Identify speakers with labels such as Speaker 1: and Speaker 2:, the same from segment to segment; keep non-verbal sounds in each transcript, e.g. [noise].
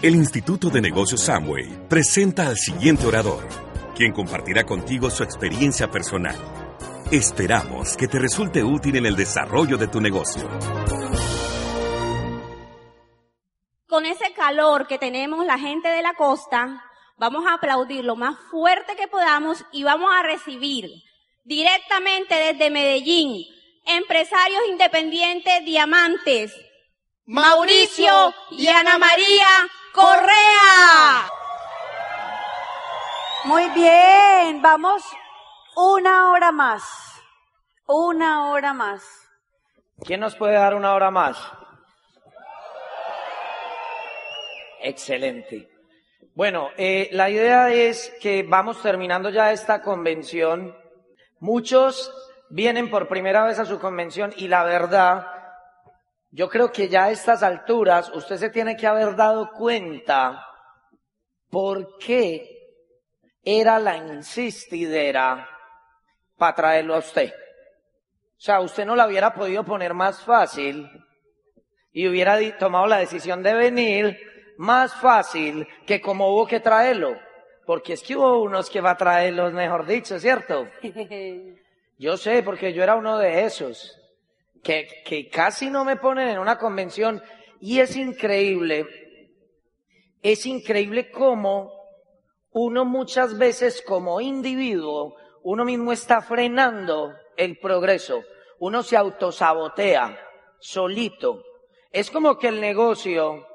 Speaker 1: El Instituto de Negocios Samway presenta al siguiente orador, quien compartirá contigo su experiencia personal. Esperamos que te resulte útil en el desarrollo de tu negocio.
Speaker 2: Con ese calor que tenemos la gente de la costa, vamos a aplaudir lo más fuerte que podamos y vamos a recibir directamente desde Medellín, empresarios independientes diamantes, Mauricio y Ana María Correa.
Speaker 3: Muy bien, vamos una hora más. Una hora más.
Speaker 4: ¿Quién nos puede dar una hora más? Excelente. Bueno, eh, la idea es que vamos terminando ya esta convención. Muchos vienen por primera vez a su convención y la verdad, yo creo que ya a estas alturas usted se tiene que haber dado cuenta por qué era la insistidera para traerlo a usted. O sea, usted no la hubiera podido poner más fácil y hubiera tomado la decisión de venir más fácil que como hubo que traerlo. Porque es que hubo unos que va a traerlos, mejor dicho, ¿cierto? [laughs] Yo sé, porque yo era uno de esos, que, que casi no me ponen en una convención y es increíble, es increíble cómo uno muchas veces como individuo, uno mismo está frenando el progreso, uno se autosabotea solito. Es como que el negocio,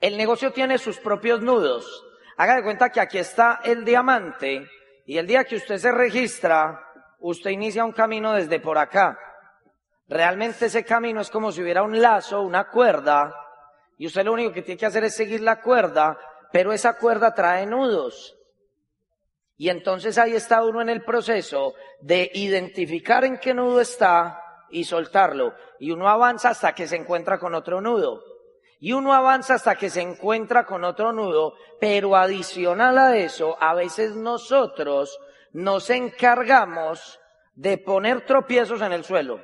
Speaker 4: el negocio tiene sus propios nudos. Haga de cuenta que aquí está el diamante y el día que usted se registra, usted inicia un camino desde por acá. Realmente ese camino es como si hubiera un lazo, una cuerda, y usted lo único que tiene que hacer es seguir la cuerda, pero esa cuerda trae nudos. Y entonces ahí está uno en el proceso de identificar en qué nudo está y soltarlo. Y uno avanza hasta que se encuentra con otro nudo. Y uno avanza hasta que se encuentra con otro nudo, pero adicional a eso, a veces nosotros nos encargamos de poner tropiezos en el suelo.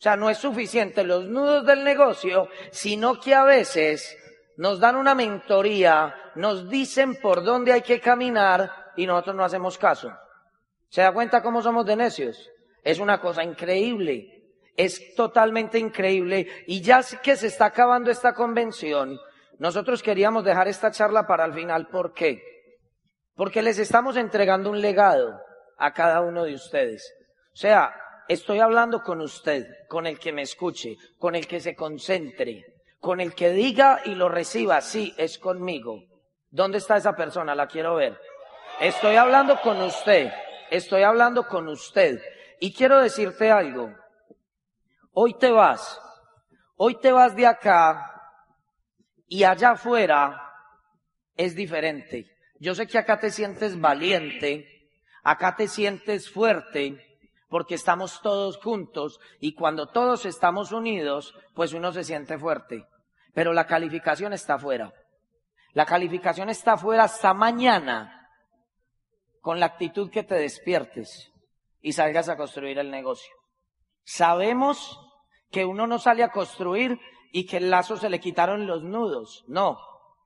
Speaker 4: O sea, no es suficiente los nudos del negocio, sino que a veces nos dan una mentoría, nos dicen por dónde hay que caminar y nosotros no hacemos caso. ¿Se da cuenta cómo somos de necios? Es una cosa increíble. Es totalmente increíble. Y ya que se está acabando esta convención, nosotros queríamos dejar esta charla para el final. ¿Por qué? Porque les estamos entregando un legado a cada uno de ustedes. O sea, estoy hablando con usted, con el que me escuche, con el que se concentre, con el que diga y lo reciba, sí, es conmigo. ¿Dónde está esa persona? La quiero ver. Estoy hablando con usted, estoy hablando con usted. Y quiero decirte algo. Hoy te vas, hoy te vas de acá y allá afuera es diferente. Yo sé que acá te sientes valiente, acá te sientes fuerte, porque estamos todos juntos y cuando todos estamos unidos, pues uno se siente fuerte. Pero la calificación está afuera. La calificación está afuera hasta mañana con la actitud que te despiertes y salgas a construir el negocio. Sabemos que uno no sale a construir y que el lazo se le quitaron los nudos. No,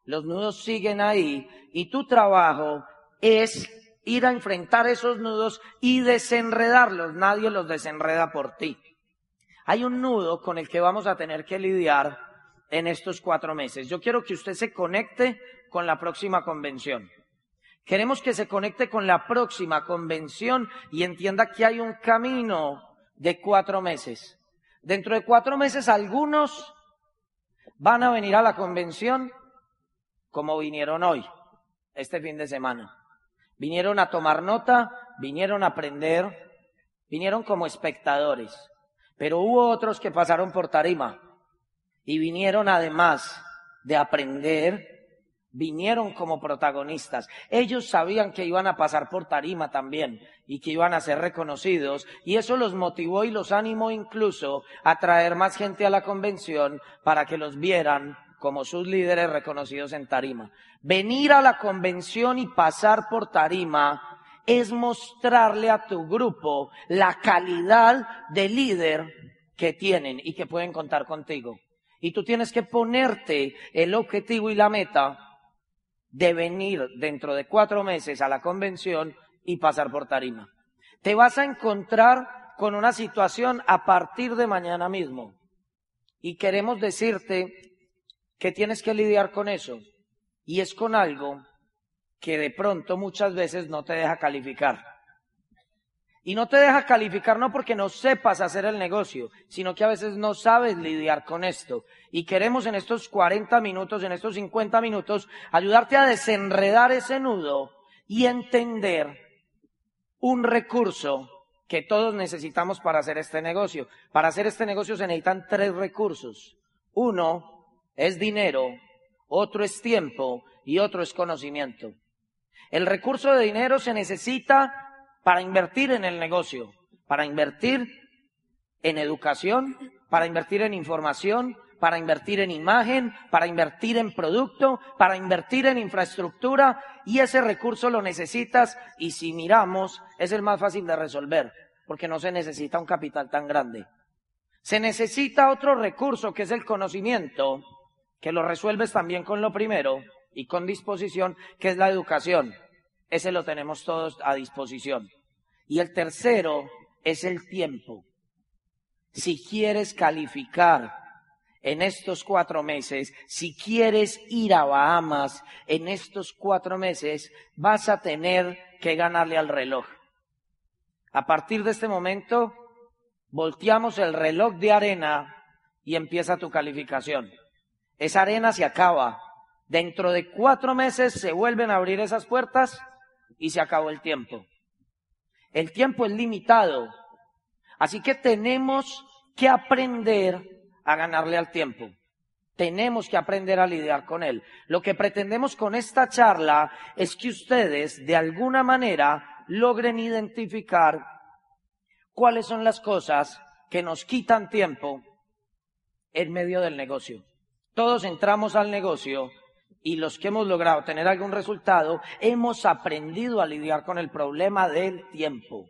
Speaker 4: los nudos siguen ahí y tu trabajo es ir a enfrentar esos nudos y desenredarlos. Nadie los desenreda por ti. Hay un nudo con el que vamos a tener que lidiar en estos cuatro meses. Yo quiero que usted se conecte con la próxima convención. Queremos que se conecte con la próxima convención y entienda que hay un camino de cuatro meses. Dentro de cuatro meses algunos van a venir a la convención como vinieron hoy, este fin de semana. Vinieron a tomar nota, vinieron a aprender, vinieron como espectadores. Pero hubo otros que pasaron por tarima y vinieron además de aprender vinieron como protagonistas. Ellos sabían que iban a pasar por tarima también y que iban a ser reconocidos y eso los motivó y los animó incluso a traer más gente a la convención para que los vieran como sus líderes reconocidos en tarima. Venir a la convención y pasar por tarima es mostrarle a tu grupo la calidad de líder que tienen y que pueden contar contigo. Y tú tienes que ponerte el objetivo y la meta de venir dentro de cuatro meses a la convención y pasar por tarima. Te vas a encontrar con una situación a partir de mañana mismo. Y queremos decirte que tienes que lidiar con eso. Y es con algo que de pronto muchas veces no te deja calificar. Y no te deja calificar no porque no sepas hacer el negocio, sino que a veces no sabes lidiar con esto. Y queremos en estos 40 minutos, en estos 50 minutos, ayudarte a desenredar ese nudo y entender un recurso que todos necesitamos para hacer este negocio. Para hacer este negocio se necesitan tres recursos. Uno es dinero, otro es tiempo y otro es conocimiento. El recurso de dinero se necesita para invertir en el negocio, para invertir en educación, para invertir en información, para invertir en imagen, para invertir en producto, para invertir en infraestructura y ese recurso lo necesitas y si miramos es el más fácil de resolver porque no se necesita un capital tan grande. Se necesita otro recurso que es el conocimiento, que lo resuelves también con lo primero y con disposición, que es la educación. Ese lo tenemos todos a disposición. Y el tercero es el tiempo. Si quieres calificar en estos cuatro meses, si quieres ir a Bahamas en estos cuatro meses, vas a tener que ganarle al reloj. A partir de este momento, volteamos el reloj de arena y empieza tu calificación. Esa arena se acaba. Dentro de cuatro meses se vuelven a abrir esas puertas y se acabó el tiempo. El tiempo es limitado. Así que tenemos que aprender a ganarle al tiempo. Tenemos que aprender a lidiar con él. Lo que pretendemos con esta charla es que ustedes, de alguna manera, logren identificar cuáles son las cosas que nos quitan tiempo en medio del negocio. Todos entramos al negocio y los que hemos logrado tener algún resultado, hemos aprendido a lidiar con el problema del tiempo.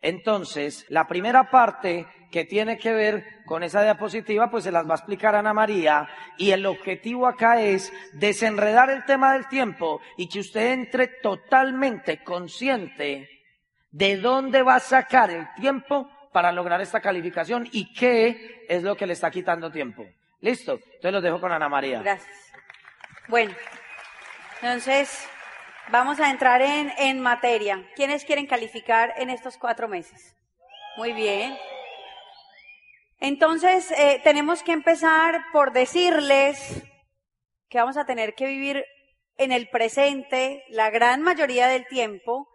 Speaker 4: Entonces, la primera parte que tiene que ver con esa diapositiva, pues se las va a explicar Ana María, y el objetivo acá es desenredar el tema del tiempo y que usted entre totalmente consciente de dónde va a sacar el tiempo para lograr esta calificación y qué es lo que le está quitando tiempo. ¿Listo? Entonces los dejo con Ana María.
Speaker 3: Gracias. Bueno, entonces vamos a entrar en, materia. ¿Quiénes quieren calificar en estos cuatro meses? Muy bien. Entonces, eh, tenemos que empezar por decirles que vamos a tener que vivir en el presente la gran mayoría del tiempo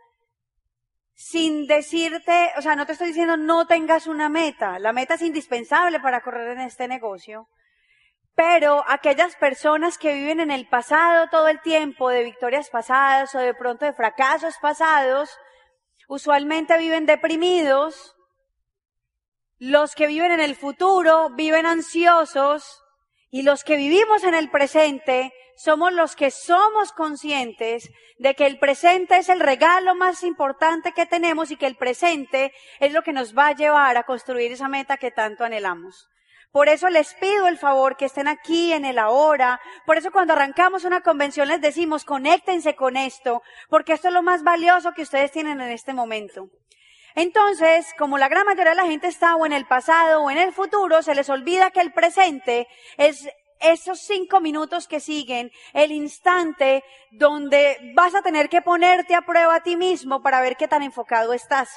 Speaker 3: sin decirte, o sea, no te estoy diciendo no tengas una meta. La meta es indispensable para correr en este negocio. Pero aquellas personas que viven en el pasado todo el tiempo, de victorias pasadas o de pronto de fracasos pasados, usualmente viven deprimidos. Los que viven en el futuro viven ansiosos y los que vivimos en el presente somos los que somos conscientes de que el presente es el regalo más importante que tenemos y que el presente es lo que nos va a llevar a construir esa meta que tanto anhelamos. Por eso les pido el favor que estén aquí en el ahora. Por eso cuando arrancamos una convención les decimos, conéctense con esto, porque esto es lo más valioso que ustedes tienen en este momento. Entonces, como la gran mayoría de la gente está o en el pasado o en el futuro, se les olvida que el presente es esos cinco minutos que siguen, el instante donde vas a tener que ponerte a prueba a ti mismo para ver qué tan enfocado estás.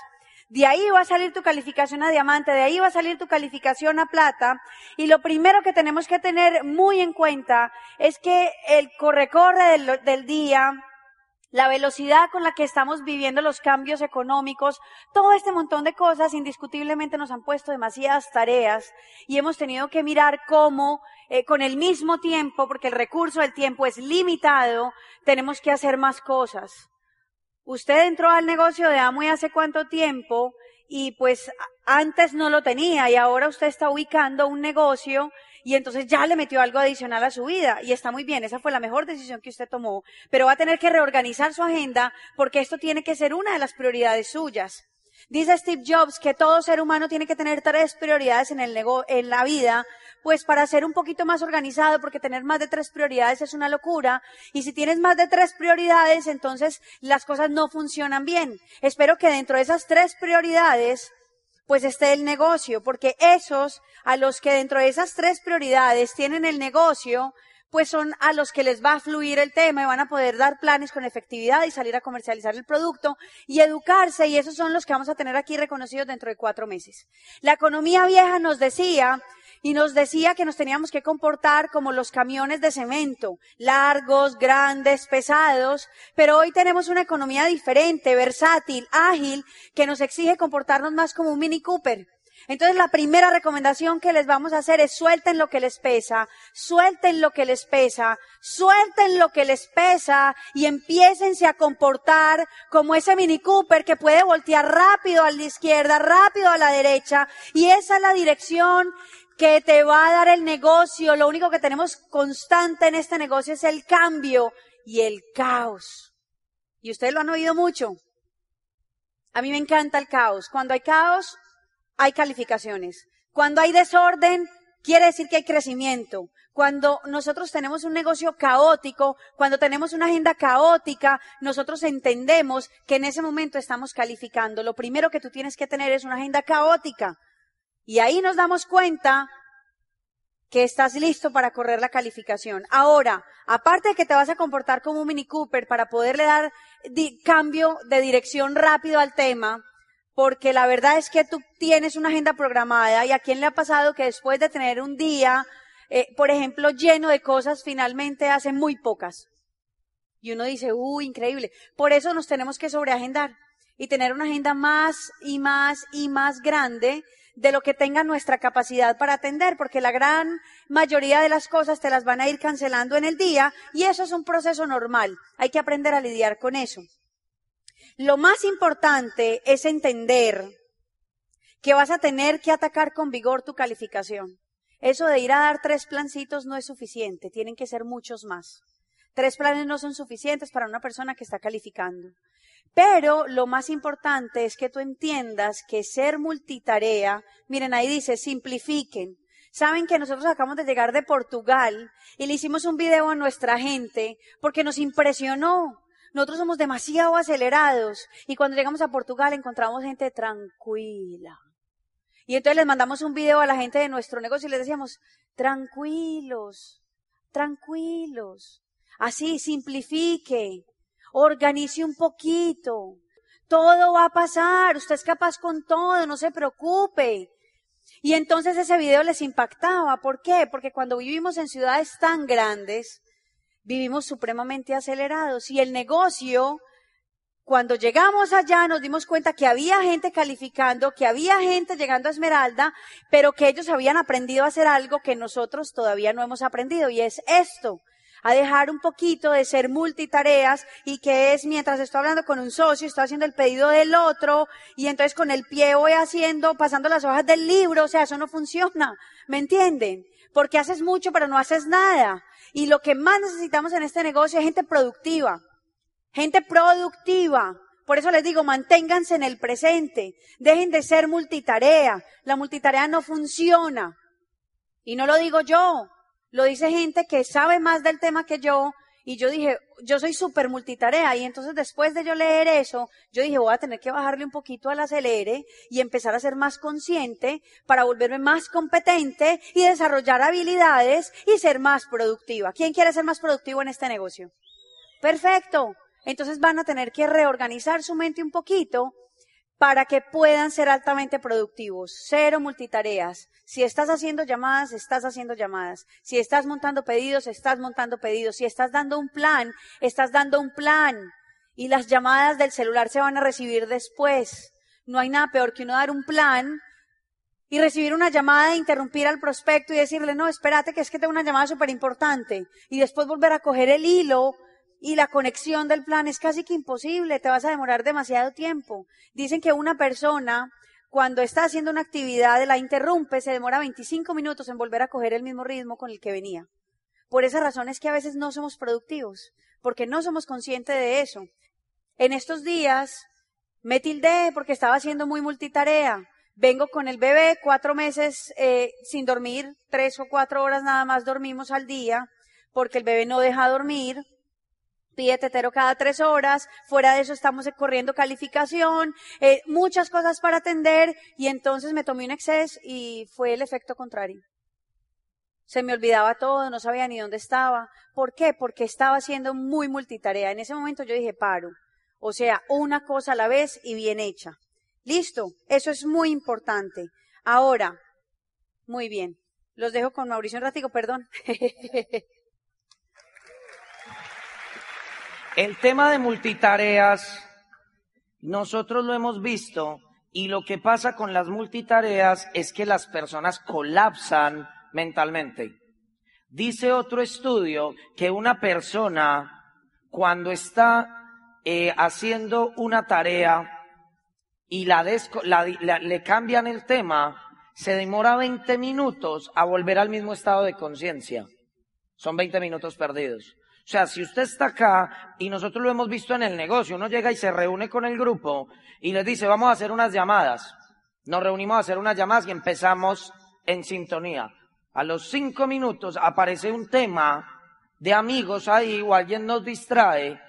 Speaker 3: De ahí va a salir tu calificación a diamante, de ahí va a salir tu calificación a plata. Y lo primero que tenemos que tener muy en cuenta es que el corre-corre del, del día, la velocidad con la que estamos viviendo los cambios económicos, todo este montón de cosas indiscutiblemente nos han puesto demasiadas tareas y hemos tenido que mirar cómo eh, con el mismo tiempo, porque el recurso del tiempo es limitado, tenemos que hacer más cosas. Usted entró al negocio de Amway hace cuánto tiempo y pues antes no lo tenía y ahora usted está ubicando un negocio y entonces ya le metió algo adicional a su vida y está muy bien, esa fue la mejor decisión que usted tomó, pero va a tener que reorganizar su agenda porque esto tiene que ser una de las prioridades suyas. Dice Steve Jobs que todo ser humano tiene que tener tres prioridades en, el en la vida Pues para ser un poquito más organizado, porque tener más de tres prioridades es una locura. Y si tienes más de tres prioridades, entonces las cosas no funcionan bien. Espero que dentro de esas tres prioridades, pues esté el negocio, porque esos a los que dentro de esas tres prioridades tienen el negocio, pues son a los que les va a fluir el tema y van a poder dar planes con efectividad y salir a comercializar el producto y educarse y esos son los que vamos a tener aquí reconocidos dentro de cuatro meses. La economía vieja nos decía y nos decía que nos teníamos que comportar como los camiones de cemento, largos, grandes, pesados, pero hoy tenemos una economía diferente, versátil, ágil, que nos exige comportarnos más como un Mini Cooper. Entonces la primera recomendación que les vamos a hacer es suelten lo que les pesa, suelten lo que les pesa, suelten lo que les pesa y empiécense a comportar como ese Mini Cooper que puede voltear rápido a la izquierda, rápido a la derecha y esa es la dirección que te va a dar el negocio. Lo único que tenemos constante en este negocio es el cambio y el caos. Y ustedes lo han oído mucho. A mí me encanta el caos. Cuando hay caos, hay calificaciones. Cuando hay desorden, quiere decir que hay crecimiento. Cuando nosotros tenemos un negocio caótico, cuando tenemos una agenda caótica, nosotros entendemos que en ese momento estamos calificando. Lo primero que tú tienes que tener es una agenda caótica. Y ahí nos damos cuenta que estás listo para correr la calificación. Ahora, aparte de que te vas a comportar como un Mini Cooper para poderle dar cambio de dirección rápido al tema, porque la verdad es que tú tienes una agenda programada y a quién le ha pasado que después de tener un día, eh, por ejemplo, lleno de cosas, finalmente hace muy pocas. Y uno dice, uy, increíble. Por eso nos tenemos que sobreagendar y tener una agenda más y más y más grande de lo que tenga nuestra capacidad para atender, porque la gran mayoría de las cosas te las van a ir cancelando en el día y eso es un proceso normal. Hay que aprender a lidiar con eso. Lo más importante es entender que vas a tener que atacar con vigor tu calificación. Eso de ir a dar tres plancitos no es suficiente, tienen que ser muchos más. Tres planes no son suficientes para una persona que está calificando. Pero lo más importante es que tú entiendas que ser multitarea, miren ahí dice, simplifiquen. Saben que nosotros acabamos de llegar de Portugal y le hicimos un video a nuestra gente porque nos impresionó nosotros somos demasiado acelerados y cuando llegamos a Portugal encontramos gente tranquila. Y entonces les mandamos un video a la gente de nuestro negocio y les decíamos, tranquilos, tranquilos. Así, simplifique, organice un poquito. Todo va a pasar, usted es capaz con todo, no se preocupe. Y entonces ese video les impactaba. ¿Por qué? Porque cuando vivimos en ciudades tan grandes, vivimos supremamente acelerados y el negocio, cuando llegamos allá nos dimos cuenta que había gente calificando, que había gente llegando a Esmeralda, pero que ellos habían aprendido a hacer algo que nosotros todavía no hemos aprendido y es esto, a dejar un poquito de ser multitareas y que es mientras estoy hablando con un socio, estoy haciendo el pedido del otro y entonces con el pie voy haciendo, pasando las hojas del libro, o sea, eso no funciona, ¿me entienden? Porque haces mucho pero no haces nada. Y lo que más necesitamos en este negocio es gente productiva. Gente productiva. Por eso les digo, manténganse en el presente. Dejen de ser multitarea. La multitarea no funciona. Y no lo digo yo. Lo dice gente que sabe más del tema que yo y yo dije, yo soy súper multitarea. Y entonces después de yo leer eso, yo dije, voy a tener que bajarle un poquito al acelere y empezar a ser más consciente para volverme más competente y desarrollar habilidades y ser más productiva. ¿Quién quiere ser más productivo en este negocio? Perfecto. Entonces van a tener que reorganizar su mente un poquito para que puedan ser altamente productivos. Cero multitareas. Si estás haciendo llamadas, estás haciendo llamadas. Si estás montando pedidos, estás montando pedidos. Si estás dando un plan, estás dando un plan. Y las llamadas del celular se van a recibir después. No hay nada peor que uno dar un plan y recibir una llamada e interrumpir al prospecto y decirle, no, espérate que es que tengo una llamada súper importante. Y después volver a coger el hilo y la conexión del plan es casi que imposible, te vas a demorar demasiado tiempo. Dicen que una persona, cuando está haciendo una actividad, la interrumpe, se demora 25 minutos en volver a coger el mismo ritmo con el que venía. Por esa razón es que a veces no somos productivos, porque no somos conscientes de eso. En estos días me tildé porque estaba haciendo muy multitarea. Vengo con el bebé, cuatro meses eh, sin dormir, tres o cuatro horas nada más dormimos al día, porque el bebé no deja dormir, pide tetero cada tres horas, fuera de eso estamos corriendo calificación, eh, muchas cosas para atender, y entonces me tomé un exceso y fue el efecto contrario. Se me olvidaba todo, no sabía ni dónde estaba. ¿Por qué? Porque estaba haciendo muy multitarea. En ese momento yo dije, paro. O sea, una cosa a la vez y bien hecha. Listo, eso es muy importante. Ahora, muy bien. Los dejo con Mauricio un ratico, perdón. [laughs]
Speaker 4: El tema de multitareas, nosotros lo hemos visto y lo que pasa con las multitareas es que las personas colapsan mentalmente. Dice otro estudio que una persona cuando está eh, haciendo una tarea y la, le cambian el tema, se demora 20 minutos a volver al mismo estado de conciencia. Son 20 minutos perdidos. O sea, si usted está acá y nosotros lo hemos visto en el negocio, uno llega y se reúne con el grupo y les dice, vamos a hacer unas llamadas. Nos reunimos a hacer unas llamadas y empezamos en sintonía. A los cinco minutos aparece un tema de amigos ahí o alguien nos distrae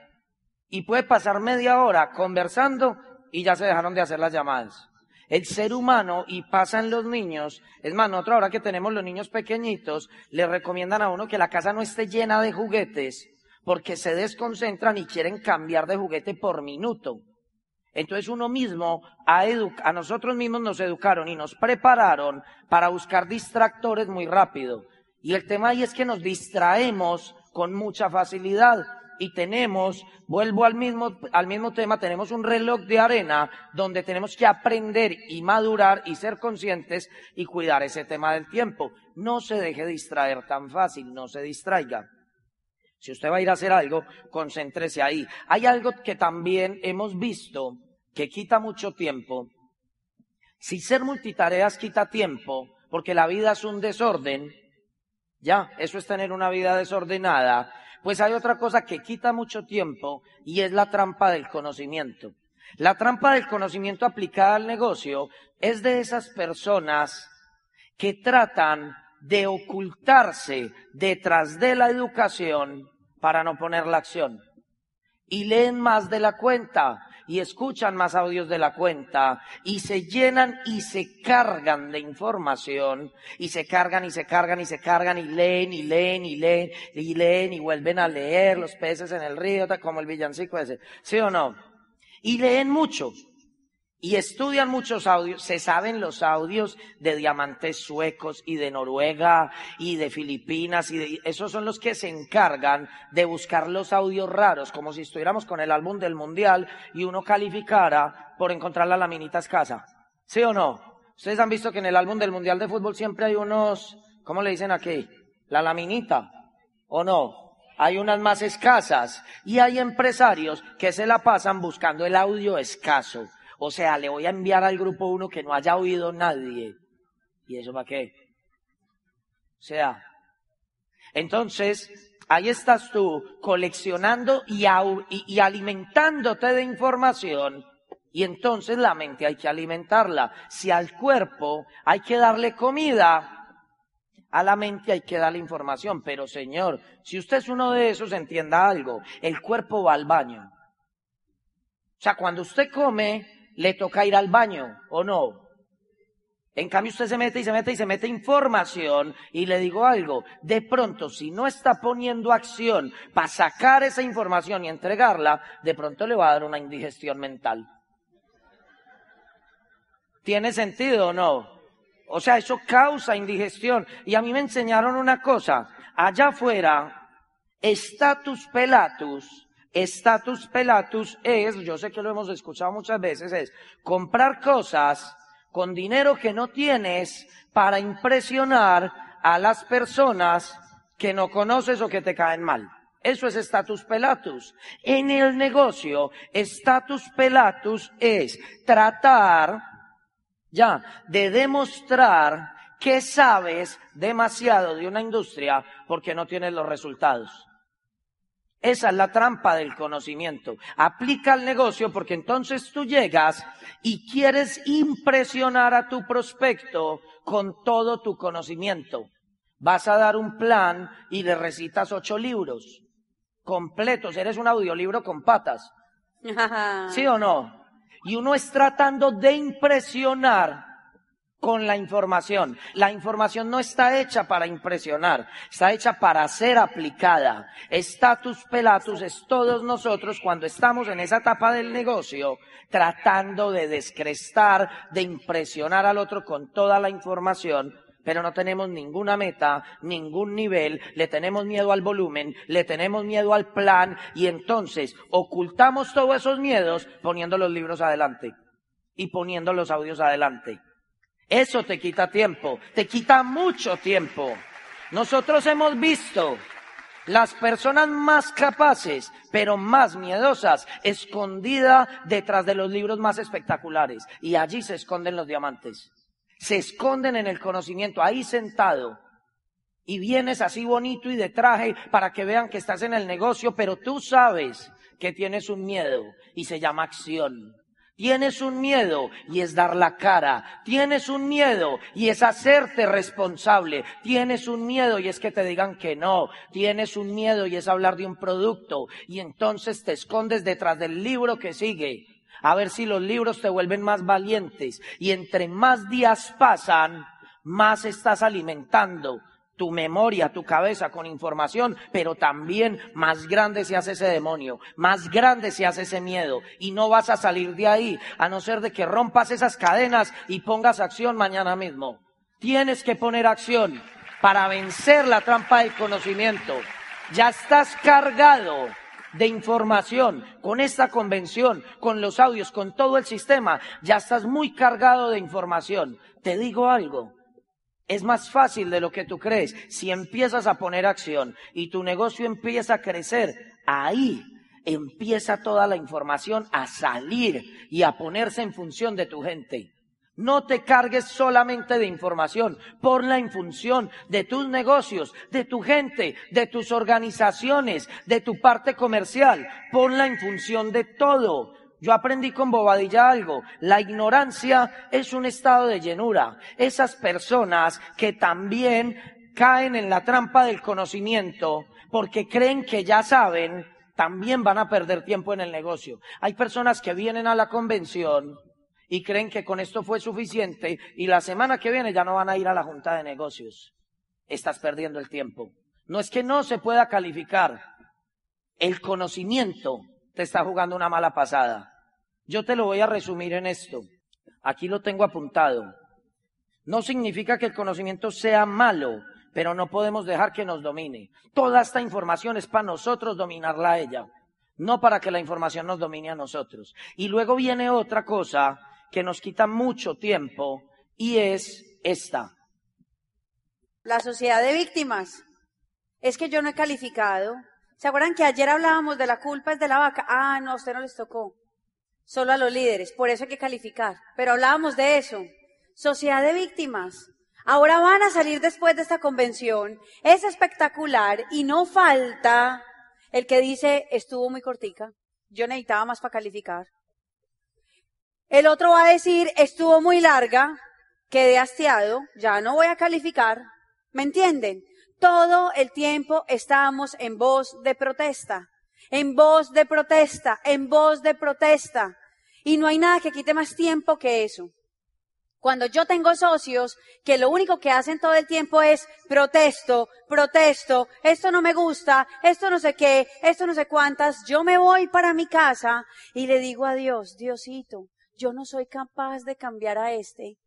Speaker 4: y puede pasar media hora conversando y ya se dejaron de hacer las llamadas. El ser humano, y pasa en los niños, es más, nosotros ahora que tenemos los niños pequeñitos, le recomiendan a uno que la casa no esté llena de juguetes, porque se desconcentran y quieren cambiar de juguete por minuto. Entonces uno mismo, a, a nosotros mismos nos educaron y nos prepararon para buscar distractores muy rápido. Y el tema ahí es que nos distraemos con mucha facilidad y tenemos, vuelvo al mismo, al mismo tema, tenemos un reloj de arena donde tenemos que aprender y madurar y ser conscientes y cuidar ese tema del tiempo. No se deje distraer tan fácil, no se distraiga. Si usted va a ir a hacer algo, concéntrese ahí. Hay algo que también hemos visto que quita mucho tiempo. Si ser multitareas quita tiempo, porque la vida es un desorden, ya, eso es tener una vida desordenada, pues hay otra cosa que quita mucho tiempo y es la trampa del conocimiento. La trampa del conocimiento aplicada al negocio es de esas personas que tratan de ocultarse detrás de la educación para no poner la acción. Y leen más de la cuenta, y escuchan más audios de la cuenta y se llenan y se cargan de información y se cargan y se cargan y se cargan y leen y leen y leen y leen y vuelven a leer los peces en el río, como el villancico ese. ¿Sí o no? Y leen mucho y estudian muchos audios, se saben los audios de diamantes suecos y de Noruega y de Filipinas y de, esos son los que se encargan de buscar los audios raros, como si estuviéramos con el álbum del mundial y uno calificara por encontrar la laminita escasa. ¿Sí o no? Ustedes han visto que en el álbum del mundial de fútbol siempre hay unos, ¿cómo le dicen aquí? La laminita. ¿O no? Hay unas más escasas y hay empresarios que se la pasan buscando el audio escaso o sea, le voy a enviar al grupo uno que no haya oído nadie. ¿Y eso para qué? O sea, entonces, ahí estás tú coleccionando y, alimentándote de información. Y entonces la mente hay que alimentarla. Si al cuerpo hay que darle comida, a la mente hay que darle información. Pero señor, si usted es uno de esos, entienda algo. El cuerpo va al baño. O sea, cuando usted come, le toca ir al baño, ¿o no? En cambio usted se mete y se mete y se mete información y le digo algo, de pronto si no está poniendo acción para sacar esa información y entregarla, de pronto le va a dar una indigestión mental. ¿Tiene sentido o no? O sea, eso causa indigestión. Y a mí me enseñaron una cosa, allá afuera, status pelatus Status pelatus es, yo sé que lo hemos escuchado muchas veces, es comprar cosas con dinero que no tienes para impresionar a las personas que no conoces o que te caen mal. Eso es status pelatus. En el negocio, status pelatus es tratar ya de demostrar que sabes demasiado de una industria porque no tienes los resultados. Esa es la trampa del conocimiento. Aplica el negocio porque entonces tú llegas y quieres impresionar a tu prospecto con todo tu conocimiento. Vas a dar un plan y le recitas ocho libros completos. Eres un audiolibro con patas. [laughs] ¿Sí o no? Y uno es tratando de impresionar con la información. La información no está hecha para impresionar, está hecha para ser aplicada. Status pelatus es todos nosotros cuando estamos en esa etapa del negocio tratando de descrestar, de impresionar al otro con toda la información, pero no tenemos ninguna meta, ningún nivel, le tenemos miedo al volumen, le tenemos miedo al plan y entonces ocultamos todos esos miedos poniendo los libros adelante y poniendo los audios adelante. Eso te quita tiempo, te quita mucho tiempo. Nosotros hemos visto las personas más capaces, pero más miedosas, escondidas detrás de los libros más espectaculares. Y allí se esconden los diamantes. Se esconden en el conocimiento, ahí sentado. Y vienes así bonito y de traje para que vean que estás en el negocio, pero tú sabes que tienes un miedo y se llama acción. Tienes un miedo y es dar la cara. Tienes un miedo y es hacerte responsable. Tienes un miedo y es que te digan que no. Tienes un miedo y es hablar de un producto. Y entonces te escondes detrás del libro que sigue. A ver si los libros te vuelven más valientes. Y entre más días pasan, más estás alimentando tu memoria, tu cabeza con información, pero también más grande se hace ese demonio, más grande se hace ese miedo y no vas a salir de ahí a no ser de que rompas esas cadenas y pongas acción mañana mismo. Tienes que poner acción para vencer la trampa del conocimiento. Ya estás cargado de información con esta convención, con los audios, con todo el sistema. Ya estás muy cargado de información. Te digo algo, es más fácil de lo que tú crees. Si empiezas a poner acción y tu negocio empieza a crecer, ahí empieza toda la información a salir y a ponerse en función de tu gente. No te cargues solamente de información, ponla en función de tus negocios, de tu gente, de tus organizaciones, de tu parte comercial, ponla en función de todo. Yo aprendí con bobadilla algo. La ignorancia es un estado de llenura. Esas personas que también caen en la trampa del conocimiento porque creen que ya saben, también van a perder tiempo en el negocio. Hay personas que vienen a la convención y creen que con esto fue suficiente y la semana que viene ya no van a ir a la junta de negocios. Estás perdiendo el tiempo. No es que no se pueda calificar. El conocimiento te está jugando una mala pasada. Yo te lo voy a resumir en esto. Aquí lo tengo apuntado. No significa que el conocimiento sea malo, pero no podemos dejar que nos domine. Toda esta información es para nosotros dominarla a ella, no para que la información nos domine a nosotros. Y luego viene otra cosa que nos quita mucho tiempo y es esta.
Speaker 3: La sociedad de víctimas. Es que yo no he calificado. ¿Se acuerdan que ayer hablábamos de la culpa es de la vaca? Ah, no, a usted no les tocó solo a los líderes, por eso hay que calificar. Pero hablábamos de eso. Sociedad de víctimas. Ahora van a salir después de esta convención. Es espectacular y no falta el que dice estuvo muy cortica. Yo necesitaba más para calificar. El otro va a decir estuvo muy larga, quedé hastiado, ya no voy a calificar. ¿Me entienden? Todo el tiempo estamos en voz de protesta, en voz de protesta, en voz de protesta. Y no hay nada que quite más tiempo que eso. Cuando yo tengo socios que lo único que hacen todo el tiempo es protesto, protesto, esto no me gusta, esto no sé qué, esto no sé cuántas, yo me voy para mi casa y le digo a Dios, Diosito, yo no soy capaz de cambiar a este.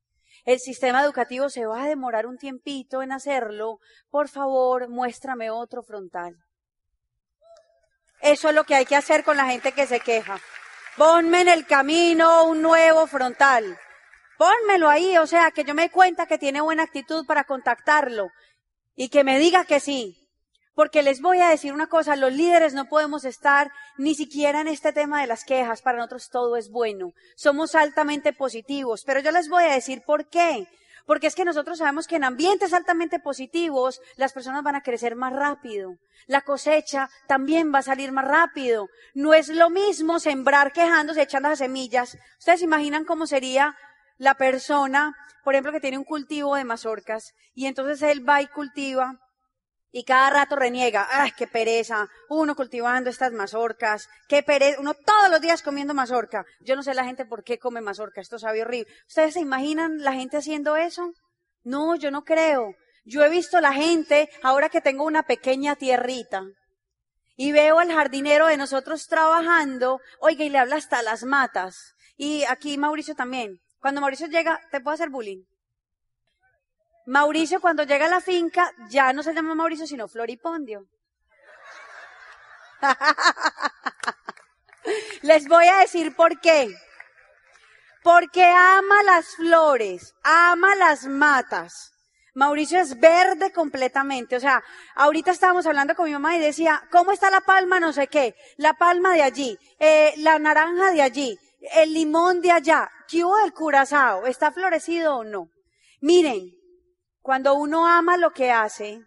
Speaker 3: El sistema educativo se va a demorar un tiempito en hacerlo. Por favor, muéstrame otro frontal. Eso es lo que hay que hacer con la gente que se queja. Ponme en el camino un nuevo frontal. Pónmelo ahí, o sea, que yo me dé cuenta que tiene buena actitud para contactarlo y que me diga que sí. Porque les voy a decir una cosa, los líderes no podemos estar ni siquiera en este tema de las quejas, para nosotros todo es bueno. Somos altamente positivos, pero yo les voy a decir por qué. Porque es que nosotros sabemos que en ambientes altamente positivos las personas van a crecer más rápido. La cosecha también va a salir más rápido. No es lo mismo sembrar quejándose, echando las semillas. Ustedes imaginan cómo sería la persona, por ejemplo, que tiene un cultivo de mazorcas y entonces él va y cultiva y cada rato reniega, ¡ay, qué pereza! Uno cultivando estas mazorcas, qué pereza, uno todos los días comiendo mazorca. Yo no sé la gente por qué come mazorca, esto sabe horrible. ¿Ustedes se imaginan la gente haciendo eso? No, yo no creo. Yo he visto la gente, ahora que tengo una pequeña tierrita, y veo al jardinero de nosotros trabajando, oiga, y le habla hasta las matas. Y aquí Mauricio también. Cuando Mauricio llega, ¿te puedo hacer bullying? Mauricio cuando llega a la finca ya no se llama Mauricio sino Floripondio. [laughs] Les voy a decir por qué. Porque ama las flores, ama las matas. Mauricio es verde completamente. O sea, ahorita estábamos hablando con mi mamá y decía, ¿cómo está la palma? No sé qué. La palma de allí, eh, la naranja de allí, el limón de allá. ¿Qué hubo del curazao? ¿Está florecido o no? Miren, cuando uno ama lo que hace,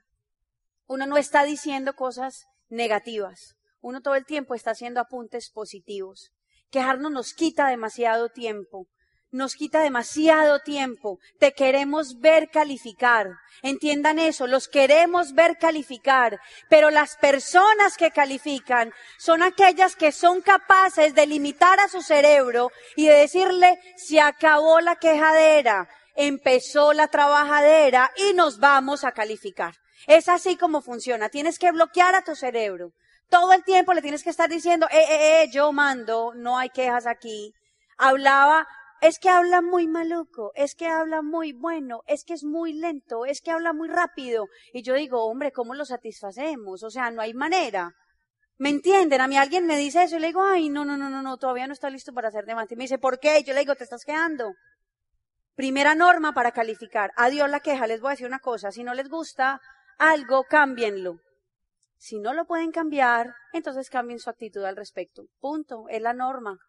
Speaker 3: uno no está diciendo cosas negativas. Uno todo el tiempo está haciendo apuntes positivos. Quejarnos nos quita demasiado tiempo. Nos quita demasiado tiempo. Te queremos ver calificar. Entiendan eso, los queremos ver calificar. Pero las personas que califican son aquellas que son capaces de limitar a su cerebro y de decirle, se acabó la quejadera, empezó la trabajadera y nos vamos a calificar. Es así como funciona. Tienes que bloquear a tu cerebro. Todo el tiempo le tienes que estar diciendo, eh, eh, eh, yo mando, no hay quejas aquí. Hablaba, es que habla muy maluco, es que habla muy bueno, es que es muy lento, es que habla muy rápido. Y yo digo, hombre, ¿cómo lo satisfacemos? O sea, no hay manera. ¿Me entienden? A mí alguien me dice eso y le digo, ay, no, no, no, no, no, todavía no está listo para hacer diamante. Y me dice, ¿por qué? Y yo le digo, te estás quedando. Primera norma para calificar. Adiós la queja. Les voy a decir una cosa. Si no les gusta algo, cámbienlo. Si no lo pueden cambiar, entonces cambien su actitud al respecto. Punto. Es la norma.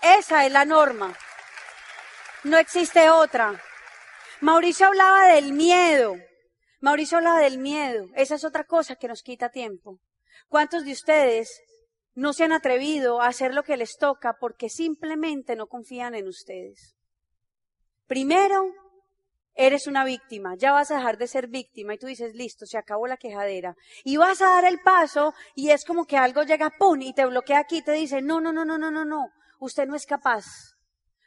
Speaker 3: Esa es la norma. No existe otra. Mauricio hablaba del miedo. Mauricio hablaba del miedo. Esa es otra cosa que nos quita tiempo. ¿Cuántos de ustedes no se han atrevido a hacer lo que les toca porque simplemente no confían en ustedes? Primero, eres una víctima, ya vas a dejar de ser víctima y tú dices, listo, se acabó la quejadera. Y vas a dar el paso y es como que algo llega, ¡pum! y te bloquea aquí y te dice, no, no, no, no, no, no, no, usted no es capaz.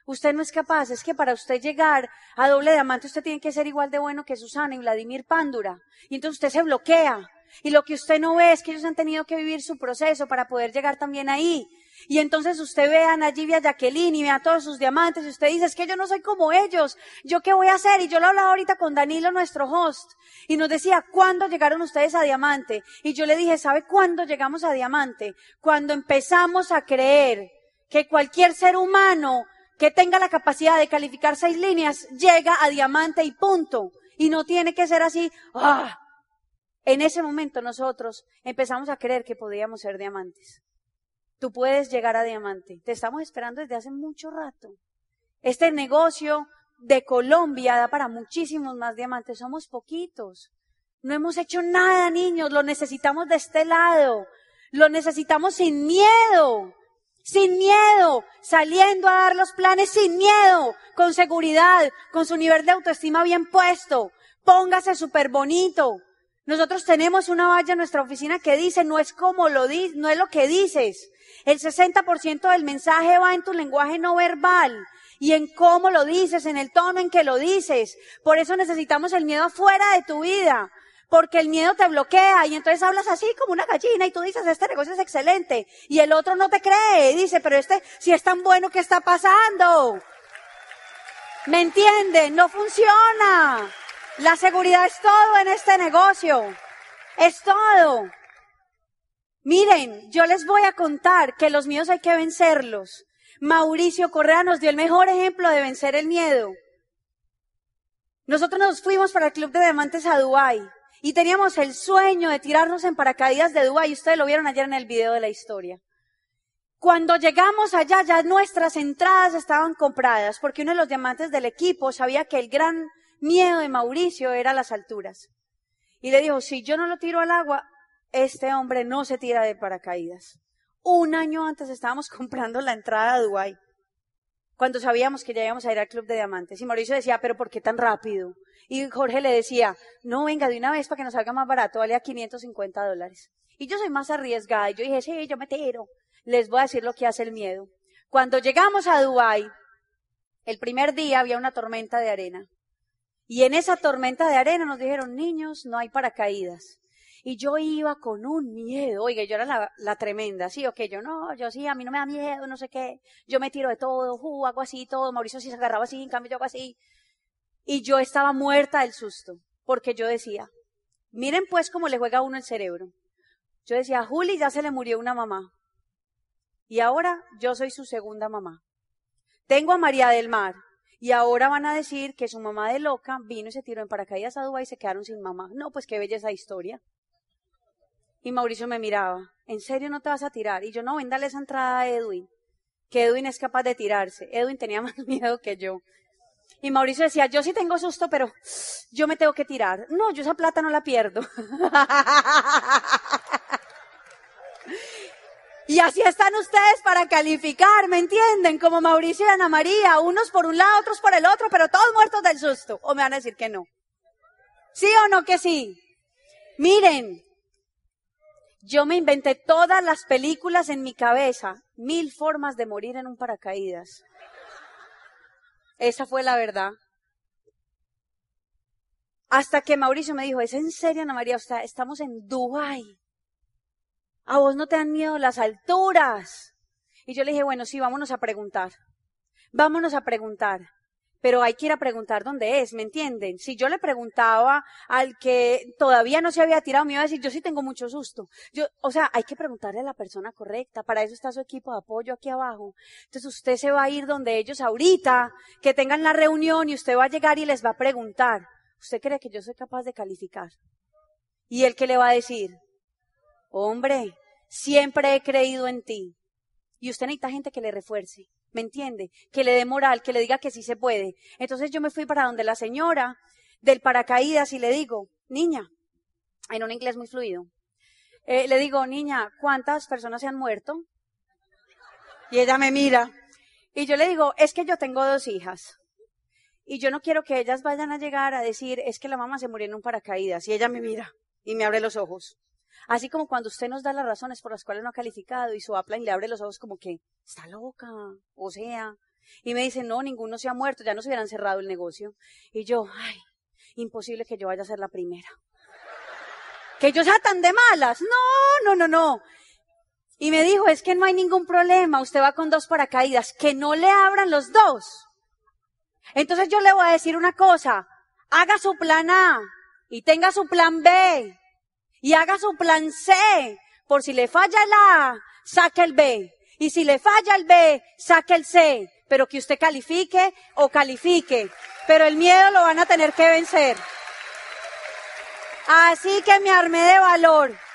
Speaker 3: Usted no es capaz, es que para usted llegar a doble diamante usted tiene que ser igual de bueno que Susana y Vladimir Pándura. Y entonces usted se bloquea. Y lo que usted no ve es que ellos han tenido que vivir su proceso para poder llegar también ahí. Y entonces usted ve a Nayib y a Jacqueline y ve a todos sus diamantes y usted dice, es que yo no soy como ellos, ¿yo qué voy a hacer? Y yo lo hablaba ahorita con Danilo, nuestro host, y nos decía, ¿cuándo llegaron ustedes a diamante? Y yo le dije, ¿sabe cuándo llegamos a diamante? Cuando empezamos a creer que cualquier ser humano que tenga la capacidad de calificar seis líneas llega a diamante y punto. Y no tiene que ser así, ¡ah! En ese momento nosotros empezamos a creer que podíamos ser diamantes. Tú puedes llegar a diamante. Te estamos esperando desde hace mucho rato. Este negocio de Colombia da para muchísimos más diamantes. Somos poquitos. No hemos hecho nada, niños. Lo necesitamos de este lado. Lo necesitamos sin miedo. Sin miedo. Saliendo a dar los planes sin miedo. Con seguridad. Con su nivel de autoestima bien puesto. Póngase súper bonito. Nosotros tenemos una valla en nuestra oficina que dice, no es como lo di, no es lo que dices, el 60% del mensaje va en tu lenguaje no verbal y en cómo lo dices, en el tono en que lo dices. Por eso necesitamos el miedo fuera de tu vida. Porque el miedo te bloquea y entonces hablas así como una gallina y tú dices, este negocio es excelente. Y el otro no te cree y dice, pero este, si es tan bueno, ¿qué está pasando? ¿Me entienden? No funciona. La seguridad es todo en este negocio. Es todo. Miren, yo les voy a contar que los miedos hay que vencerlos. Mauricio Correa nos dio el mejor ejemplo de vencer el miedo. Nosotros nos fuimos para el Club de Diamantes a Dubái y teníamos el sueño de tirarnos en paracaídas de Dubái. Ustedes lo vieron ayer en el video de la historia. Cuando llegamos allá, ya nuestras entradas estaban compradas porque uno de los diamantes del equipo sabía que el gran miedo de Mauricio era las alturas. Y le dijo, si yo no lo tiro al agua, este hombre no se tira de paracaídas. Un año antes estábamos [laughs] comprando la entrada a Dubái, cuando sabíamos que ya íbamos a ir al Club de Diamantes. Y Mauricio decía, pero ¿por qué tan rápido? Y Jorge le decía, no, venga, de una vez para que nos salga más barato, vale a 550 dólares. Y yo soy más arriesgada. Y yo dije, sí, yo me tiro. Les voy a decir lo que hace el miedo. Cuando llegamos a Dubái, el primer día había una tormenta de arena. Y en esa tormenta de arena nos dijeron, niños, no hay paracaídas. Y yo iba con un miedo, oiga, yo era la, tremenda, sí, ok, yo no, yo sí, a mí no me da miedo, no sé qué, yo me tiro de todo, uh, hago así, todo, Mauricio sí se agarraba así, en cambio yo hago así. Y yo estaba muerta del susto, porque yo decía, miren pues cómo le juega a uno el cerebro. Yo decía, Juli ya se le murió una mamá. Y ahora yo soy su segunda mamá. Tengo a María del Mar. Y ahora van a decir que su mamá de loca vino y se tiró en paracaídas a Dubái y se quedaron sin mamá. No, pues qué bella esa historia. Y Mauricio me miraba, ¿en serio no te vas a tirar? Y yo, no, ven, esa entrada a Edwin, que Edwin es capaz de tirarse. Edwin tenía [laughs] más miedo que yo. Y Mauricio decía, yo sí tengo susto, pero yo me tengo que tirar. No, yo esa plata no la pierdo. [laughs] Y así están ustedes para calificar, ¿me entienden? Como Mauricio y Ana María, unos por un lado, otros por el otro, pero todos muertos del susto. ¿O me van a decir que no? ¿Sí o no que sí? Miren, yo me inventé todas las películas en mi cabeza, mil formas de morir en un paracaídas. Esa fue la verdad. Hasta que Mauricio me dijo, ¿es en serio, Ana María? Estamos en Dubái. A vos no te dan miedo las alturas. Y yo le dije, bueno, sí, vámonos a preguntar. Vámonos a preguntar. Pero hay que ir a preguntar dónde es, ¿me entienden? Si yo le preguntaba al que todavía no se había tirado, me iba a decir, yo sí tengo mucho susto. Yo, o sea, hay que preguntarle a la persona correcta. Para eso está su equipo de apoyo aquí abajo. Entonces usted se va a ir donde ellos ahorita, que tengan la reunión y usted va a llegar y les va a preguntar. ¿Usted cree que yo soy capaz de calificar? Y él que le va a decir, hombre, siempre he creído en ti. Y usted necesita gente que le refuerce, ¿me entiende? Que le dé moral, que le diga que sí se puede. Entonces yo me fui para donde la señora del paracaídas y le digo, niña, en un inglés muy fluido, eh, le digo, niña, ¿cuántas personas se han muerto? Y ella me mira. Y yo le digo, es que yo tengo dos hijas. Y yo no quiero que ellas vayan a llegar a decir, es que la mamá se murió en un paracaídas. Y ella me mira y me abre los ojos. Así como cuando usted nos da las razones por las cuales no ha calificado y su y le abre los ojos como que está loca, o sea, y me dice, no, ninguno se ha muerto, ya no se hubieran cerrado el negocio. Y yo, ay, imposible que yo vaya a ser la primera. Que yo sea tan de malas. No, no, no, no. Y me dijo, es que no hay ningún problema, usted va con dos paracaídas, que no le abran los dos. Entonces yo le voy a decir una cosa, haga su plan A y tenga su plan B y haga su plan C. Por si le falla el A, saque el B. Y si le falla el B, saque el C. Pero que usted califique o califique. Pero el miedo lo van a tener que vencer. Así que me armé de valor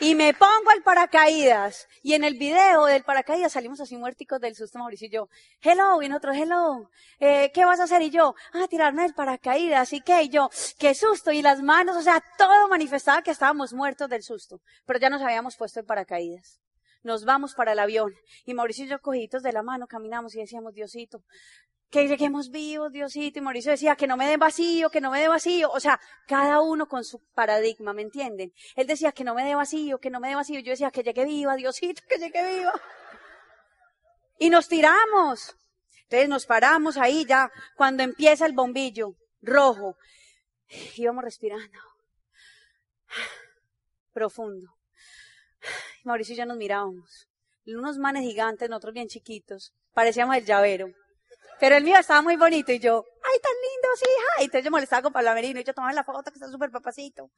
Speaker 3: y me pongo el paracaídas. Y en el video del paracaídas salimos así muerticos del susto, Mauricio y yo. Hello, y nosotros, hello. Eh, ¿Qué vas a hacer? Y yo, ah, tirarme el paracaídas. ¿Y qué? Y yo, qué susto. Y las manos, o sea, todo manifestaba que estábamos muertos del susto. Pero ya nos habíamos puesto el paracaídas. Nos vamos para el avión. Y Mauricio y yo cogidos de la mano caminamos y decíamos, Diosito, que lleguemos vivos, Diosito. Y Mauricio decía, que no me dé vacío, que no me dé vacío. O sea, cada uno con su paradigma, ¿me entienden? Él decía, que no me dé vacío, que no me dé vacío. Yo decía, que llegue viva, Diosito, que llegue viva. Y nos tiramos. Entonces nos paramos ahí ya, cuando empieza el bombillo rojo. Íbamos respirando. Profundo. Mauricio y yo nos mirábamos. Unos manes gigantes, nosotros bien chiquitos. Parecíamos el llavero. Pero el mío estaba muy bonito y yo, ¡ay, tan lindo, sí, hija! Y entonces yo molestaba con Pablo Merino y yo tomaba la foto que está súper papacito.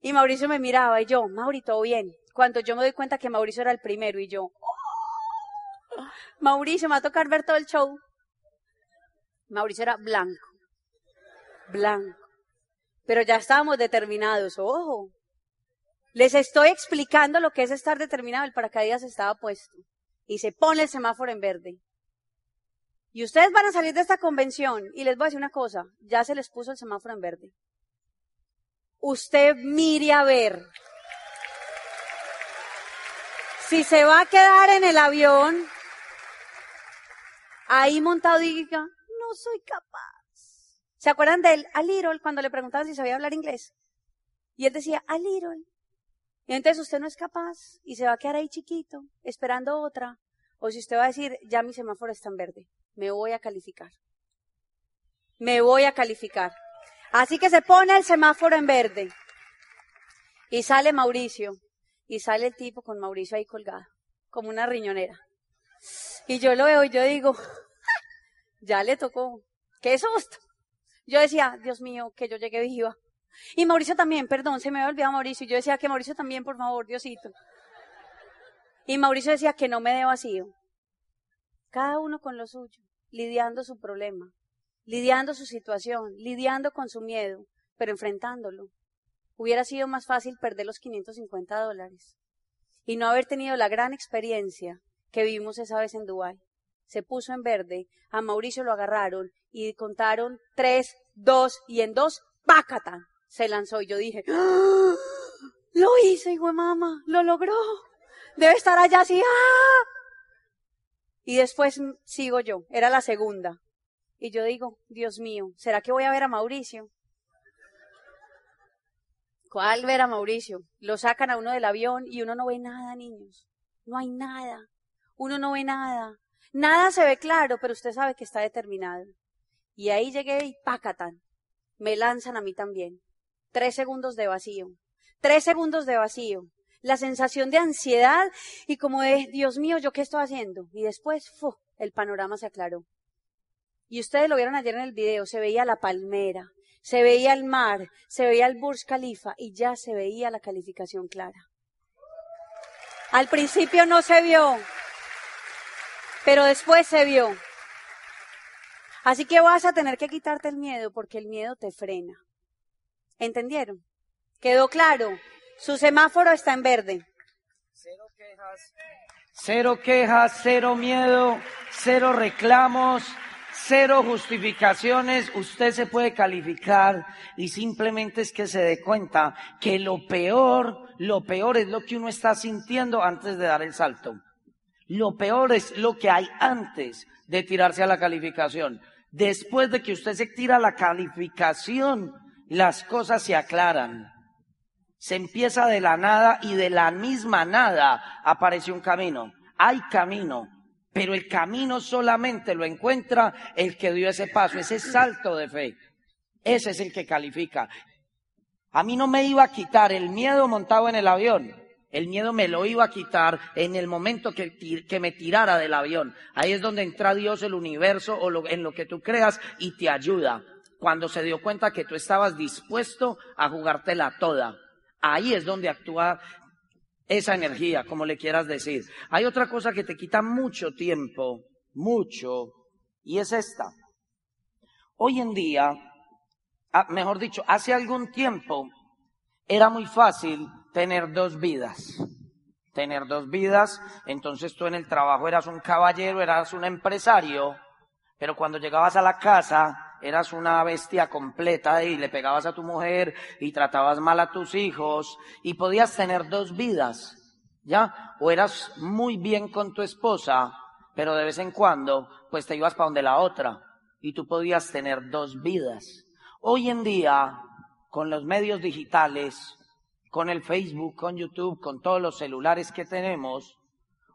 Speaker 3: Y Mauricio me miraba y yo, Mauri, bien. Cuando yo me doy cuenta que Mauricio era el primero y yo, oh, Mauricio, me va a tocar ver todo el show. Mauricio era blanco, blanco. Pero ya estábamos determinados, ojo. Les estoy explicando lo que es estar determinado. El paracaídas estaba puesto y se pone el semáforo en verde. Y ustedes van a salir de esta convención y les voy a decir una cosa, ya se les puso el semáforo en verde. Usted mire a ver. Si se va a quedar en el avión, ahí montado diga, no soy capaz. ¿Se acuerdan de él, a Little, cuando le preguntaban si sabía hablar inglés? Y él decía, a Little. Y entonces usted no es capaz y se va a quedar ahí chiquito, esperando otra. O si usted va a decir, ya mi semáforo está en verde me voy a calificar. Me voy a calificar. Así que se pone el semáforo en verde. Y sale Mauricio. Y sale el tipo con Mauricio ahí colgado, como una riñonera. Y yo lo veo y yo digo, [laughs] ya le tocó. ¡Qué susto! Yo decía, Dios mío, que yo llegué viva. Y Mauricio también, perdón, se me había olvidado Mauricio. Yo decía que Mauricio también, por favor, Diosito. Y Mauricio decía que no me dé vacío. Cada uno con lo suyo, lidiando su problema, lidiando su situación, lidiando con su miedo, pero enfrentándolo. Hubiera sido más fácil perder los 550 dólares y no haber tenido la gran experiencia que vivimos esa vez en Dubái. Se puso en verde, a Mauricio lo agarraron y contaron tres, dos y en dos, ¡pácata! Se lanzó y yo dije, ¡Ah! lo hice, hijo de mamá, lo logró. Debe estar allá así, ¡ah! Y después sigo yo, era la segunda. Y yo digo, Dios mío, ¿será que voy a ver a Mauricio? ¿Cuál ver a Mauricio? Lo sacan a uno del avión y uno no ve nada, niños. No hay nada. Uno no ve nada. Nada se ve claro, pero usted sabe que está determinado. Y ahí llegué y pácatan. Me lanzan a mí también. Tres segundos de vacío. Tres segundos de vacío la sensación de ansiedad y como de, Dios mío, ¿yo qué estoy haciendo? Y después, ¡fu! el panorama se aclaró. Y ustedes lo vieron ayer en el video, se veía la palmera, se veía el mar, se veía el Burj Khalifa y ya se veía la calificación clara. Al principio no se vio, pero después se vio. Así que vas a tener que quitarte el miedo porque el miedo te frena. ¿Entendieron? ¿Quedó claro? Su semáforo está en verde.
Speaker 4: Cero quejas, cero quejas, cero miedo, cero reclamos, cero justificaciones. Usted se puede calificar y simplemente es que se dé cuenta que lo peor, lo peor es lo que uno está sintiendo antes de dar el salto. Lo peor es lo que hay antes de tirarse a la calificación. Después de que usted se tira a la calificación, las cosas se aclaran. Se empieza de la nada y de la misma nada aparece un camino. Hay camino, pero el camino solamente lo encuentra el que dio ese paso, ese salto de fe. Ese es el que califica. A mí no me iba a quitar el miedo montado en el avión. El miedo me lo iba a quitar en el momento que, que me tirara del avión. Ahí es donde entra Dios, el universo o en lo que tú creas y te ayuda. Cuando se dio cuenta que tú estabas dispuesto a jugártela toda. Ahí es donde actúa esa energía, como le quieras decir. Hay otra cosa que te quita mucho tiempo, mucho, y es esta. Hoy en día, ah, mejor dicho, hace algún tiempo, era muy fácil tener dos vidas. Tener dos vidas, entonces tú en el trabajo eras un caballero, eras un empresario, pero cuando llegabas a la casa, eras una bestia completa y le pegabas a tu mujer y tratabas mal a tus hijos y podías tener dos vidas, ¿ya? O eras muy bien con tu esposa, pero de vez en cuando, pues te ibas para donde la otra y tú podías tener dos vidas. Hoy en día, con los medios digitales, con el Facebook, con YouTube, con todos los celulares que tenemos,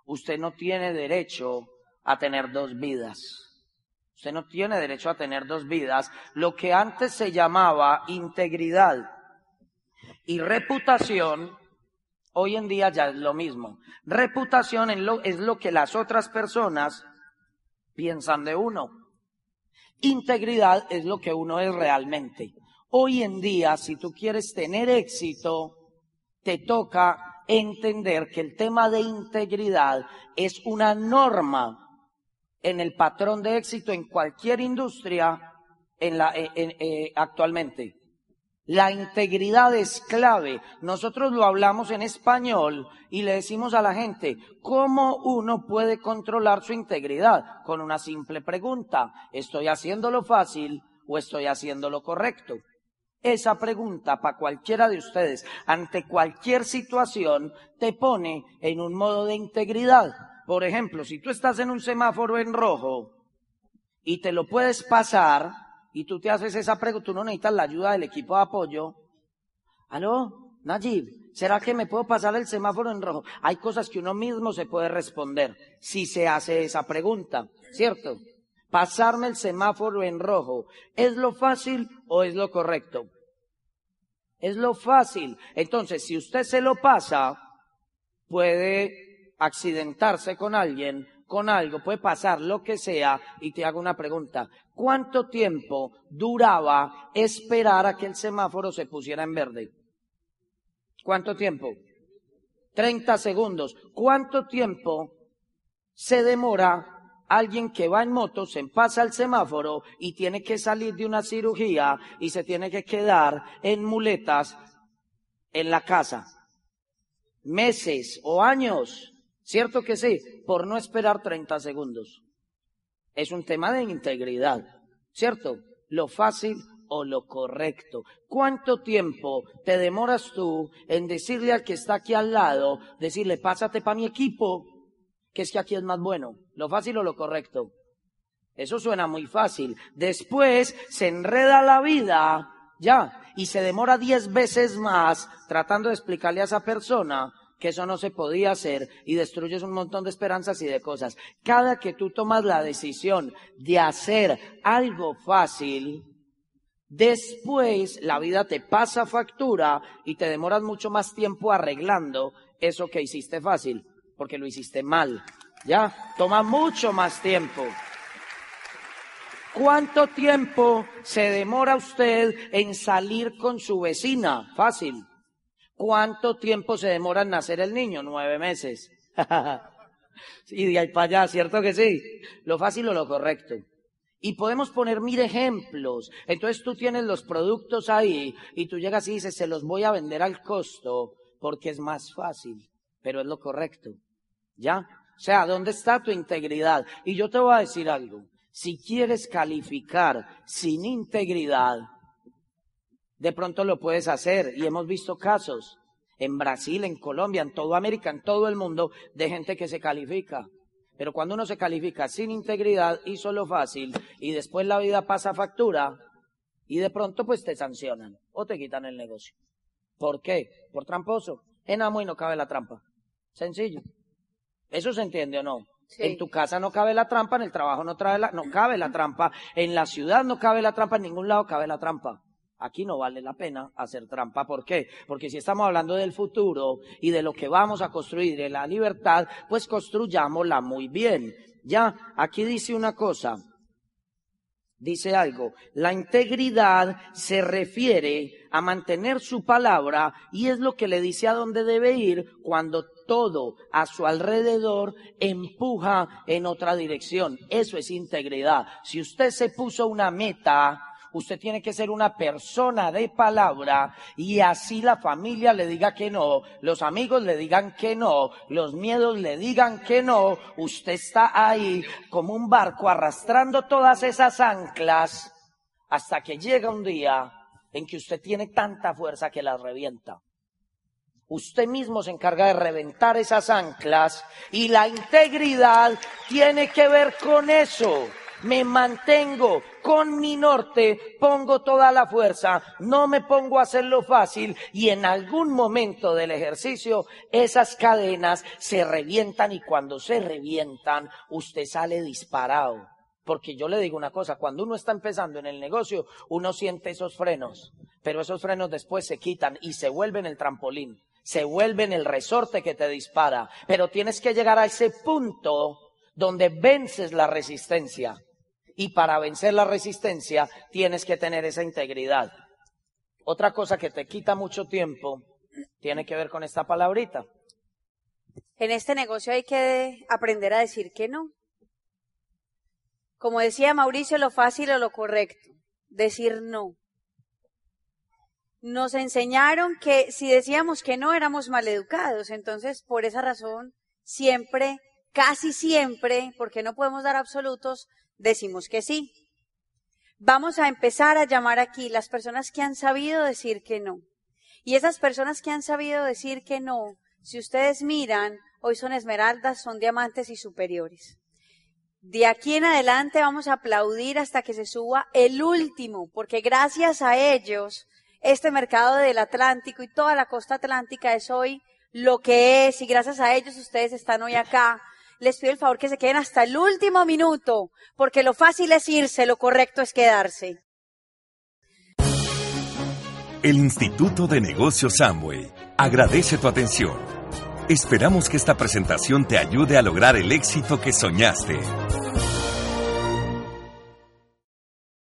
Speaker 4: usted no tiene derecho a tener dos vidas. Usted no tiene derecho a tener dos vidas. Lo que antes se llamaba integridad y reputación, hoy en día ya es lo mismo. Reputación es lo, que las otras personas piensan de uno. Integridad es lo que uno es realmente. Hoy en día, si tú quieres tener éxito, te toca entender que el tema de integridad es una norma en el patrón de éxito en cualquier industria en la, eh, eh, actualmente. La integridad es clave. Nosotros lo hablamos en español y le decimos a la gente, ¿cómo uno puede controlar su integridad? Con una simple pregunta, ¿estoy haciendo lo fácil o estoy haciendo lo correcto? Esa pregunta para cualquiera de ustedes, ante cualquier situación, te pone en un modo de integridad. Por ejemplo, si tú estás en un semáforo en rojo y te lo puedes pasar, y tú te haces esa pregunta, tú no necesitas la ayuda del equipo de apoyo. Aló, Najib, ¿será que me puedo pasar el semáforo en rojo? Hay cosas que uno mismo se puede responder si se hace esa pregunta, ¿cierto? Pasarme el semáforo en rojo, ¿es lo fácil o es lo correcto? Es lo fácil. Entonces, si usted se lo pasa, puede accidentarse con alguien, con algo, puede pasar lo que sea, y te hago una pregunta. ¿Cuánto tiempo duraba esperar a que el semáforo se pusiera en verde? ¿Cuánto tiempo? 30 segundos. ¿Cuánto tiempo se demora alguien que va en moto, se pasa el semáforo y tiene que salir de una cirugía y se tiene que quedar en muletas en la casa? Meses o años. ¿Cierto que sí? Por no esperar 30 segundos. Es un tema de integridad. ¿Cierto? Lo fácil o lo correcto. ¿Cuánto tiempo te demoras tú en decirle al que está aquí al lado, decirle, pásate para mi equipo, que es que aquí es más bueno? ¿Lo fácil o lo correcto? Eso suena muy fácil. Después se enreda la vida, ya, y se demora diez veces más tratando de explicarle a esa persona que eso no se podía hacer y destruyes un montón de esperanzas y de cosas. Cada que tú tomas la decisión de hacer algo fácil, después la vida te pasa factura y te demoras mucho más tiempo arreglando eso que hiciste fácil, porque lo hiciste mal. Ya, toma mucho más tiempo. ¿Cuánto tiempo se demora usted en salir con su vecina? Fácil. ¿Cuánto tiempo se demora en nacer el niño? Nueve meses. [laughs] y de ahí para allá, ¿cierto que sí? Lo fácil o lo correcto. Y podemos poner mil ejemplos. Entonces tú tienes los productos ahí y tú llegas y dices, se los voy a vender al costo porque es más fácil, pero es lo correcto. ¿Ya? O sea, ¿dónde está tu integridad? Y yo te voy a decir algo. Si quieres calificar sin integridad, de pronto lo puedes hacer y hemos visto casos en Brasil, en Colombia, en toda América, en todo el mundo de gente que se califica. Pero cuando uno se califica sin integridad, hizo lo fácil y después la vida pasa factura y de pronto pues te sancionan o te quitan el negocio. ¿Por qué? Por tramposo. En y no cabe la trampa. Sencillo. ¿Eso se entiende o no? En tu casa no cabe la trampa, en el trabajo no, trae la, no cabe la trampa, en la ciudad no cabe la trampa, en ningún lado cabe la trampa. Aquí no vale la pena hacer trampa. ¿Por qué? Porque si estamos hablando del futuro y de lo que vamos a construir de la libertad, pues construyámosla muy bien. Ya, aquí dice una cosa. Dice algo. La integridad se refiere a mantener su palabra y es lo que le dice a dónde debe ir cuando todo a su alrededor empuja en otra dirección. Eso es integridad. Si usted se puso una meta, usted tiene que ser una persona de palabra y así la familia le diga que no, los amigos le digan que no, los miedos le digan que no, usted está ahí como un barco arrastrando todas esas anclas hasta que llega un día en que usted tiene tanta fuerza que las revienta. Usted mismo se encarga de reventar esas anclas y la integridad tiene que ver con eso me mantengo con mi norte, pongo toda la fuerza, no me pongo a hacerlo fácil y en algún momento del ejercicio esas cadenas se revientan y cuando se revientan usted sale disparado. Porque yo le digo una cosa, cuando uno está empezando en el negocio, uno siente esos frenos, pero esos frenos después se quitan y se vuelven el trampolín, se vuelven el resorte que te dispara, pero tienes que llegar a ese punto donde vences la resistencia y para vencer la resistencia tienes que tener esa integridad. Otra cosa que te quita mucho tiempo tiene que ver con esta palabrita.
Speaker 3: En este negocio hay que aprender a decir que no. Como decía Mauricio, lo fácil o lo correcto, decir no. nos enseñaron que si decíamos que no éramos maleducados. Entonces, por esa razón, siempre, casi siempre, porque no podemos dar absolutos, decimos que sí. Vamos a empezar a llamar aquí las personas que han sabido decir que no. Y esas personas que han sabido decir que no, si ustedes miran, hoy son esmeraldas, son diamantes y superiores. De aquí en adelante vamos a aplaudir hasta que se suba el último, porque gracias a ellos, este mercado del Atlántico y toda la costa atlántica es hoy lo que es, y gracias a ellos ustedes están hoy acá. Les pido el favor que se queden hasta el último minuto, porque lo fácil es irse, lo correcto es quedarse.
Speaker 1: El Instituto de Negocios Amway agradece tu atención. Esperamos que esta presentación te ayude a lograr el éxito que soñaste.